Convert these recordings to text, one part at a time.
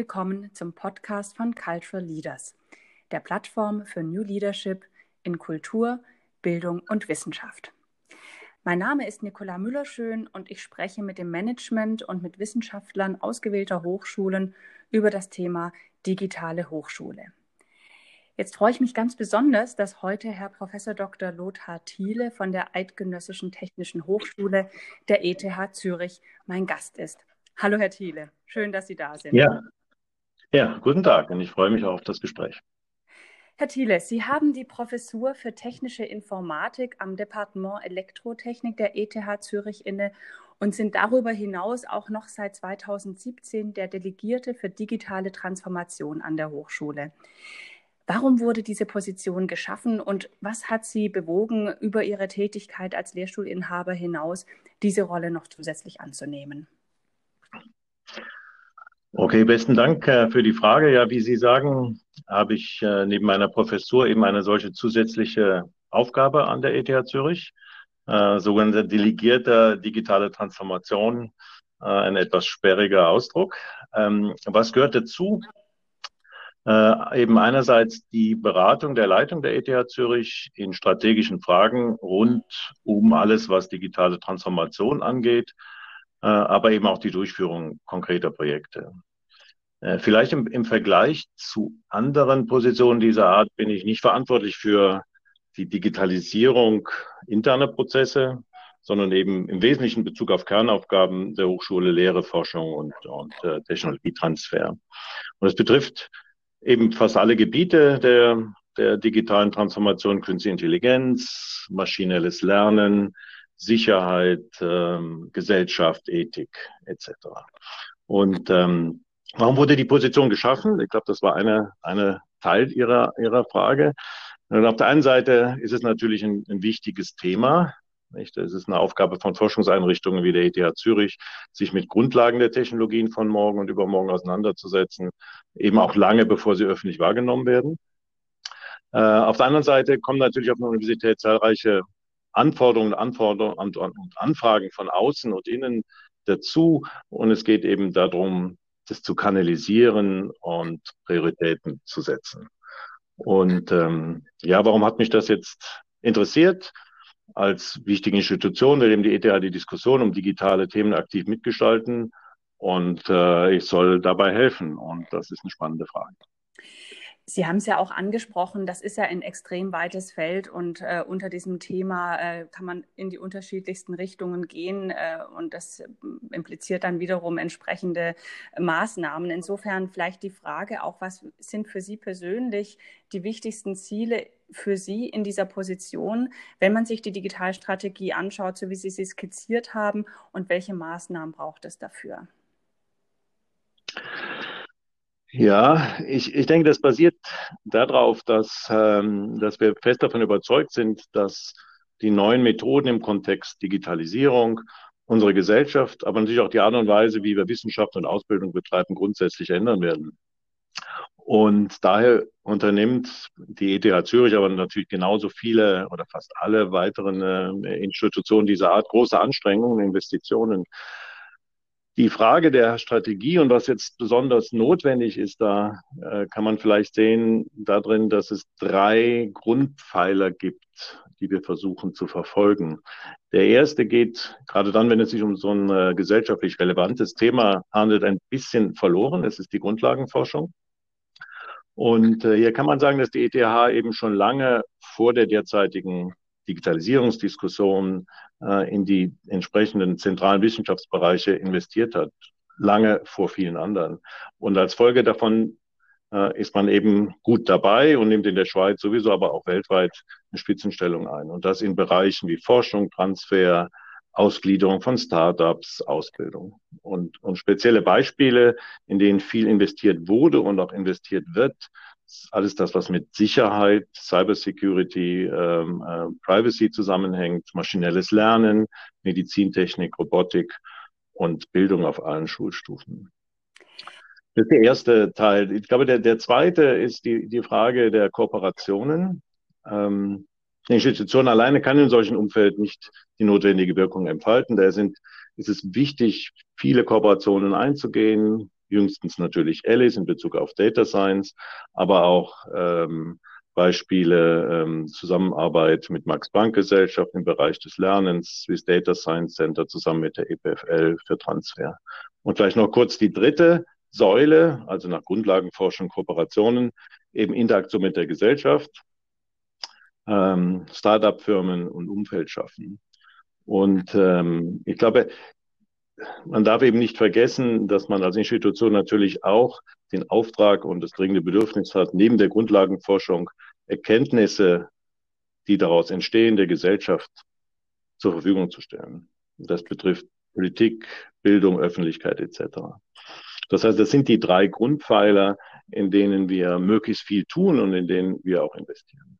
willkommen zum Podcast von Cultural Leaders, der Plattform für New Leadership in Kultur, Bildung und Wissenschaft. Mein Name ist Nicola Müllerschön und ich spreche mit dem Management und mit Wissenschaftlern ausgewählter Hochschulen über das Thema digitale Hochschule. Jetzt freue ich mich ganz besonders, dass heute Herr Prof. Dr. Lothar Thiele von der Eidgenössischen Technischen Hochschule der ETH Zürich mein Gast ist. Hallo, Herr Thiele. Schön, dass Sie da sind. Ja. Ja, guten Tag und ich freue mich auf das Gespräch. Herr Thiele, Sie haben die Professur für technische Informatik am Departement Elektrotechnik der ETH Zürich inne und sind darüber hinaus auch noch seit 2017 der Delegierte für digitale Transformation an der Hochschule. Warum wurde diese Position geschaffen und was hat Sie bewogen, über Ihre Tätigkeit als Lehrstuhlinhaber hinaus diese Rolle noch zusätzlich anzunehmen? Okay, besten Dank äh, für die Frage. Ja, wie Sie sagen, habe ich äh, neben meiner Professur eben eine solche zusätzliche Aufgabe an der ETH Zürich, äh, sogenannte delegierte digitale Transformation, ein etwas sperriger Ausdruck. Ähm, was gehört dazu? Äh, eben einerseits die Beratung der Leitung der ETH Zürich in strategischen Fragen rund um alles, was digitale Transformation angeht, äh, aber eben auch die Durchführung konkreter Projekte. Äh, vielleicht im, im Vergleich zu anderen Positionen dieser Art bin ich nicht verantwortlich für die Digitalisierung interner Prozesse, sondern eben im Wesentlichen Bezug auf Kernaufgaben der Hochschule, Lehre, Forschung und, und äh, Technologietransfer. Und es betrifft eben fast alle Gebiete der, der digitalen Transformation, Künstliche Intelligenz, maschinelles Lernen, Sicherheit, ähm, Gesellschaft, Ethik etc. Und ähm, warum wurde die Position geschaffen? Ich glaube, das war eine, eine Teil Ihrer, Ihrer Frage. Und auf der einen Seite ist es natürlich ein, ein wichtiges Thema. Nicht? Es ist eine Aufgabe von Forschungseinrichtungen wie der ETH Zürich, sich mit Grundlagen der Technologien von morgen und übermorgen auseinanderzusetzen, eben auch lange bevor sie öffentlich wahrgenommen werden. Äh, auf der anderen Seite kommen natürlich auf der Universität zahlreiche Anforderungen, Anforderungen und Anfragen von außen und innen dazu. Und es geht eben darum, das zu kanalisieren und Prioritäten zu setzen. Und ähm, ja, warum hat mich das jetzt interessiert? Als wichtige Institution will eben die ETH die Diskussion um digitale Themen aktiv mitgestalten und äh, ich soll dabei helfen. Und das ist eine spannende Frage. Sie haben es ja auch angesprochen, das ist ja ein extrem weites Feld und äh, unter diesem Thema äh, kann man in die unterschiedlichsten Richtungen gehen äh, und das äh, impliziert dann wiederum entsprechende Maßnahmen. Insofern vielleicht die Frage auch, was sind für Sie persönlich die wichtigsten Ziele für Sie in dieser Position, wenn man sich die Digitalstrategie anschaut, so wie Sie sie skizziert haben und welche Maßnahmen braucht es dafür? Ja, ich, ich denke, das basiert darauf, dass, ähm, dass wir fest davon überzeugt sind, dass die neuen Methoden im Kontext Digitalisierung unsere Gesellschaft, aber natürlich auch die Art und Weise, wie wir Wissenschaft und Ausbildung betreiben, grundsätzlich ändern werden. Und daher unternimmt die ETH Zürich, aber natürlich genauso viele oder fast alle weiteren äh, Institutionen dieser Art große Anstrengungen, Investitionen die Frage der Strategie und was jetzt besonders notwendig ist, da äh, kann man vielleicht sehen darin, dass es drei Grundpfeiler gibt, die wir versuchen zu verfolgen. Der erste geht, gerade dann, wenn es sich um so ein äh, gesellschaftlich relevantes Thema handelt, ein bisschen verloren. Es ist die Grundlagenforschung. Und äh, hier kann man sagen, dass die ETH eben schon lange vor der derzeitigen Digitalisierungsdiskussion äh, in die entsprechenden zentralen Wissenschaftsbereiche investiert hat, lange vor vielen anderen. Und als Folge davon äh, ist man eben gut dabei und nimmt in der Schweiz sowieso, aber auch weltweit eine Spitzenstellung ein. Und das in Bereichen wie Forschung, Transfer, Ausgliederung von Startups, Ausbildung. Und, und spezielle Beispiele, in denen viel investiert wurde und auch investiert wird, alles das, was mit Sicherheit, Cybersecurity, ähm, äh, Privacy zusammenhängt, maschinelles Lernen, Medizintechnik, Robotik und Bildung auf allen Schulstufen. Das ist der erste Teil. Ich glaube, der, der zweite ist die, die Frage der Kooperationen. Ähm, die Institution alleine kann in solchen Umfeld nicht die notwendige Wirkung entfalten. Daher sind, ist es wichtig, viele Kooperationen einzugehen, jüngstens natürlich Alice in Bezug auf Data Science, aber auch ähm, Beispiele ähm, Zusammenarbeit mit Max Planck Gesellschaft im Bereich des Lernens, Swiss Data Science Center zusammen mit der EPFL für Transfer. Und vielleicht noch kurz die dritte Säule, also nach Grundlagenforschung, Kooperationen, eben Interaktion mit der Gesellschaft, ähm, Start-up-Firmen und Umfeld schaffen. Und ähm, ich glaube, man darf eben nicht vergessen, dass man als Institution natürlich auch den Auftrag und das dringende Bedürfnis hat, neben der Grundlagenforschung Erkenntnisse, die daraus entstehen, der Gesellschaft zur Verfügung zu stellen. Das betrifft Politik, Bildung, Öffentlichkeit etc. Das heißt, das sind die drei Grundpfeiler, in denen wir möglichst viel tun und in denen wir auch investieren.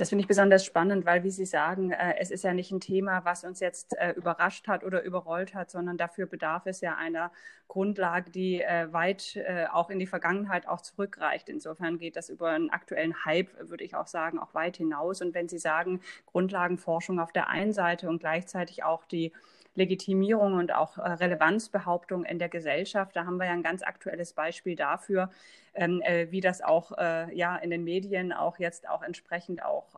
Das finde ich besonders spannend, weil, wie Sie sagen, äh, es ist ja nicht ein Thema, was uns jetzt äh, überrascht hat oder überrollt hat, sondern dafür bedarf es ja einer Grundlage, die äh, weit äh, auch in die Vergangenheit auch zurückreicht. Insofern geht das über einen aktuellen Hype, würde ich auch sagen, auch weit hinaus. Und wenn Sie sagen, Grundlagenforschung auf der einen Seite und gleichzeitig auch die Legitimierung und auch äh, Relevanzbehauptung in der Gesellschaft. Da haben wir ja ein ganz aktuelles Beispiel dafür, ähm, äh, wie das auch äh, ja in den Medien auch jetzt auch entsprechend auch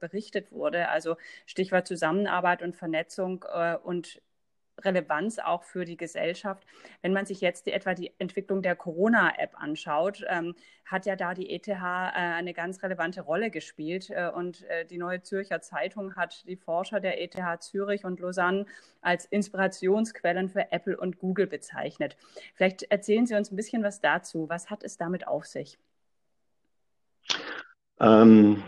berichtet wurde. Also Stichwort Zusammenarbeit und Vernetzung und Relevanz auch für die Gesellschaft. Wenn man sich jetzt die, etwa die Entwicklung der Corona-App anschaut, ähm, hat ja da die ETH äh, eine ganz relevante Rolle gespielt. Äh, und äh, die Neue Zürcher Zeitung hat die Forscher der ETH Zürich und Lausanne als Inspirationsquellen für Apple und Google bezeichnet. Vielleicht erzählen Sie uns ein bisschen was dazu. Was hat es damit auf sich? Ähm,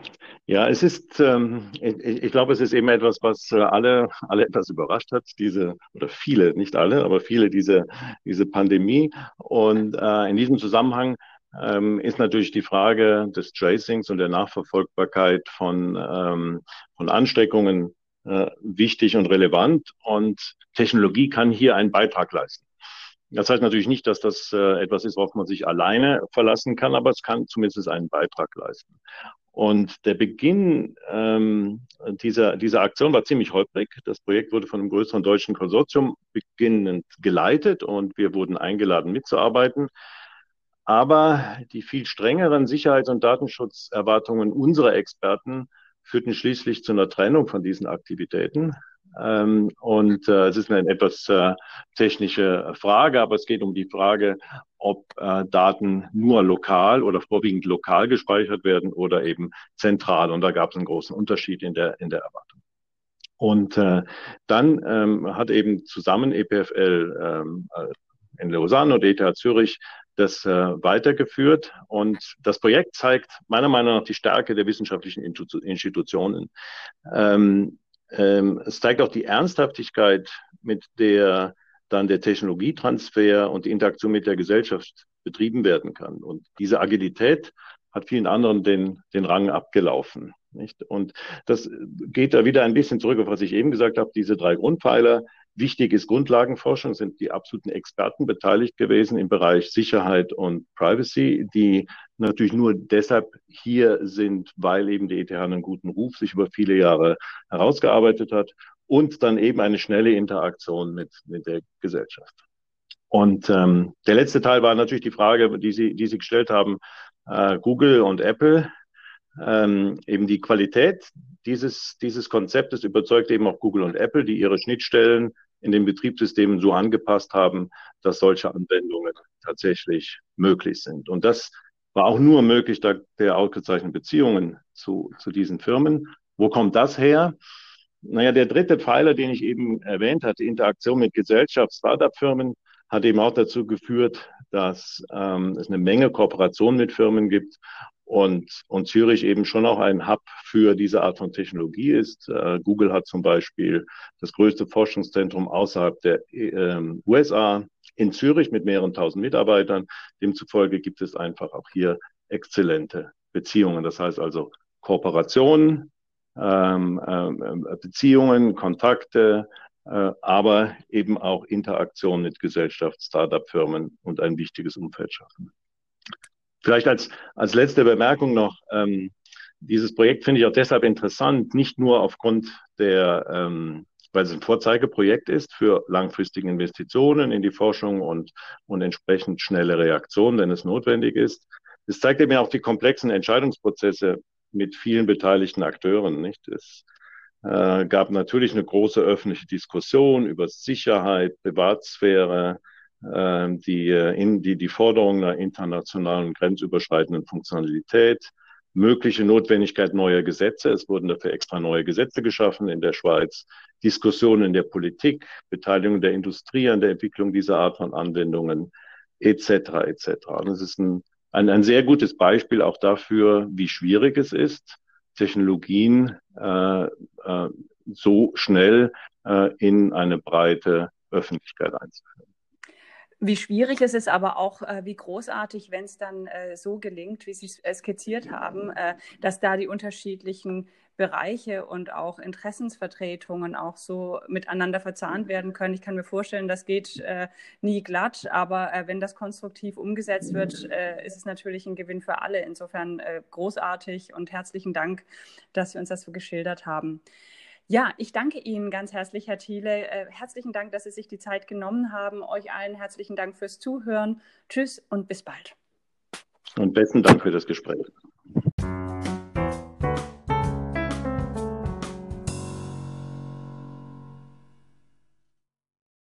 ja, es ist, ähm, ich, ich, glaube, es ist eben etwas, was äh, alle, alle etwas überrascht hat, diese, oder viele, nicht alle, aber viele, diese, diese Pandemie. Und äh, in diesem Zusammenhang ähm, ist natürlich die Frage des Tracings und der Nachverfolgbarkeit von, ähm, von Ansteckungen äh, wichtig und relevant. Und Technologie kann hier einen Beitrag leisten. Das heißt natürlich nicht, dass das äh, etwas ist, worauf man sich alleine verlassen kann, aber es kann zumindest einen Beitrag leisten. Und der Beginn ähm, dieser, dieser Aktion war ziemlich holprig. Das Projekt wurde von einem größeren deutschen Konsortium beginnend geleitet und wir wurden eingeladen mitzuarbeiten. Aber die viel strengeren Sicherheits- und Datenschutzerwartungen unserer Experten führten schließlich zu einer Trennung von diesen Aktivitäten. Ähm, und äh, es ist eine etwas äh, technische Frage, aber es geht um die Frage, ob äh, Daten nur lokal oder vorwiegend lokal gespeichert werden oder eben zentral. Und da gab es einen großen Unterschied in der, in der Erwartung. Und äh, dann ähm, hat eben zusammen EPFL ähm, äh, in Lausanne und ETH Zürich das äh, weitergeführt. Und das Projekt zeigt meiner Meinung nach die Stärke der wissenschaftlichen Institutionen. Ähm, ähm, es zeigt auch die Ernsthaftigkeit, mit der dann der Technologietransfer und die Interaktion mit der Gesellschaft betrieben werden kann. Und diese Agilität hat vielen anderen den, den Rang abgelaufen. Nicht? Und das geht da wieder ein bisschen zurück auf was ich eben gesagt habe, diese drei Grundpfeiler. Wichtig ist Grundlagenforschung, sind die absoluten Experten beteiligt gewesen im Bereich Sicherheit und Privacy, die natürlich nur deshalb hier sind, weil eben die ETH einen guten Ruf sich über viele Jahre herausgearbeitet hat und dann eben eine schnelle Interaktion mit, mit der Gesellschaft. Und ähm, der letzte Teil war natürlich die Frage, die Sie, die Sie gestellt haben, äh, Google und Apple. Ähm, eben die Qualität dieses, dieses Konzeptes überzeugt eben auch Google und Apple, die ihre Schnittstellen in den Betriebssystemen so angepasst haben, dass solche Anwendungen tatsächlich möglich sind. Und das war auch nur möglich dank der ausgezeichneten Beziehungen zu, zu diesen Firmen. Wo kommt das her? Naja, der dritte Pfeiler, den ich eben erwähnt hatte, Interaktion mit Gesellschaft, Startup-Firmen, hat eben auch dazu geführt, dass ähm, es eine Menge Kooperation mit Firmen gibt und, und Zürich eben schon auch ein Hub für diese Art von Technologie ist. Äh, Google hat zum Beispiel das größte Forschungszentrum außerhalb der äh, USA in Zürich mit mehreren tausend Mitarbeitern. Demzufolge gibt es einfach auch hier exzellente Beziehungen. Das heißt also Kooperationen, ähm, ähm, Beziehungen, Kontakte, äh, aber eben auch Interaktion mit Gesellschaft, Startup-Firmen und ein wichtiges Umfeld schaffen. Vielleicht als, als letzte Bemerkung noch, ähm, dieses Projekt finde ich auch deshalb interessant, nicht nur aufgrund der, ähm, weil es ein Vorzeigeprojekt ist für langfristige Investitionen in die Forschung und, und entsprechend schnelle Reaktionen, wenn es notwendig ist. Es zeigt eben auch die komplexen Entscheidungsprozesse mit vielen beteiligten Akteuren. Nicht? Es äh, gab natürlich eine große öffentliche Diskussion über Sicherheit, Privatsphäre, die, äh, in, die, die Forderung einer internationalen grenzüberschreitenden Funktionalität, mögliche Notwendigkeit neuer Gesetze. Es wurden dafür extra neue Gesetze geschaffen in der Schweiz. Diskussionen in der Politik, Beteiligung der Industrie an der Entwicklung dieser Art von Anwendungen, etc. etc. Und es ist ein, ein, ein sehr gutes Beispiel auch dafür, wie schwierig es ist, Technologien äh, äh, so schnell äh, in eine breite Öffentlichkeit einzuführen. Wie schwierig es ist, aber auch äh, wie großartig, wenn es dann äh, so gelingt, wie Sie es äh, skizziert haben, äh, dass da die unterschiedlichen Bereiche und auch Interessensvertretungen auch so miteinander verzahnt werden können. Ich kann mir vorstellen, das geht äh, nie glatt, aber äh, wenn das konstruktiv umgesetzt wird, ist es natürlich ein Gewinn für alle. Insofern großartig und herzlichen Dank, dass Sie uns das so geschildert haben. Ja, ich danke Ihnen ganz herzlich, Herr Thiele. Äh, herzlichen Dank, dass Sie sich die Zeit genommen haben. Euch allen herzlichen Dank fürs Zuhören. Tschüss und bis bald. Und besten Dank für das Gespräch.